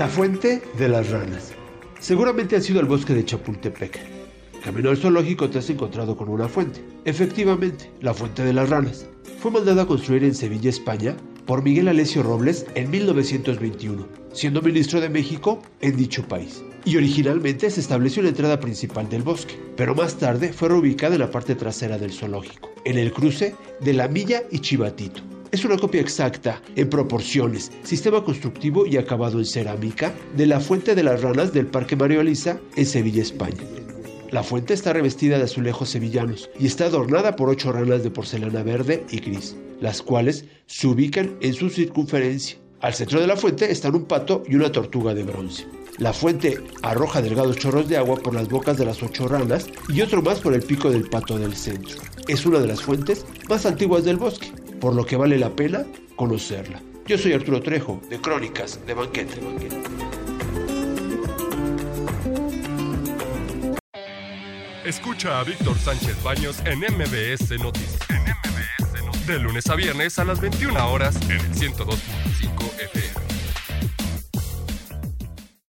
La fuente de las ranas. Seguramente has ido al bosque de Chapultepec. Camino al zoológico te has encontrado con una fuente. Efectivamente, la fuente de las ranas. Fue mandada a construir en Sevilla, España, por Miguel Alessio Robles en 1921, siendo ministro de México en dicho país. Y originalmente se estableció la entrada principal del bosque, pero más tarde fue reubicada en la parte trasera del zoológico, en el cruce de La Milla y Chivatito. Es una copia exacta, en proporciones, sistema constructivo y acabado en cerámica, de la fuente de las ranas del Parque Mario Aliza en Sevilla, España. La fuente está revestida de azulejos sevillanos y está adornada por ocho ranas de porcelana verde y gris, las cuales se ubican en su circunferencia. Al centro de la fuente están un pato y una tortuga de bronce. La fuente arroja delgados chorros de agua por las bocas de las ocho ranas y otro más por el pico del pato del centro. Es una de las fuentes más antiguas del bosque, por lo que vale la pena conocerla. Yo soy Arturo Trejo, de Crónicas de Banquete. Escucha a Víctor Sánchez Baños en MBS Noticias. En MBS Noticias. De lunes a viernes a las 21 horas en el 102.5 FM.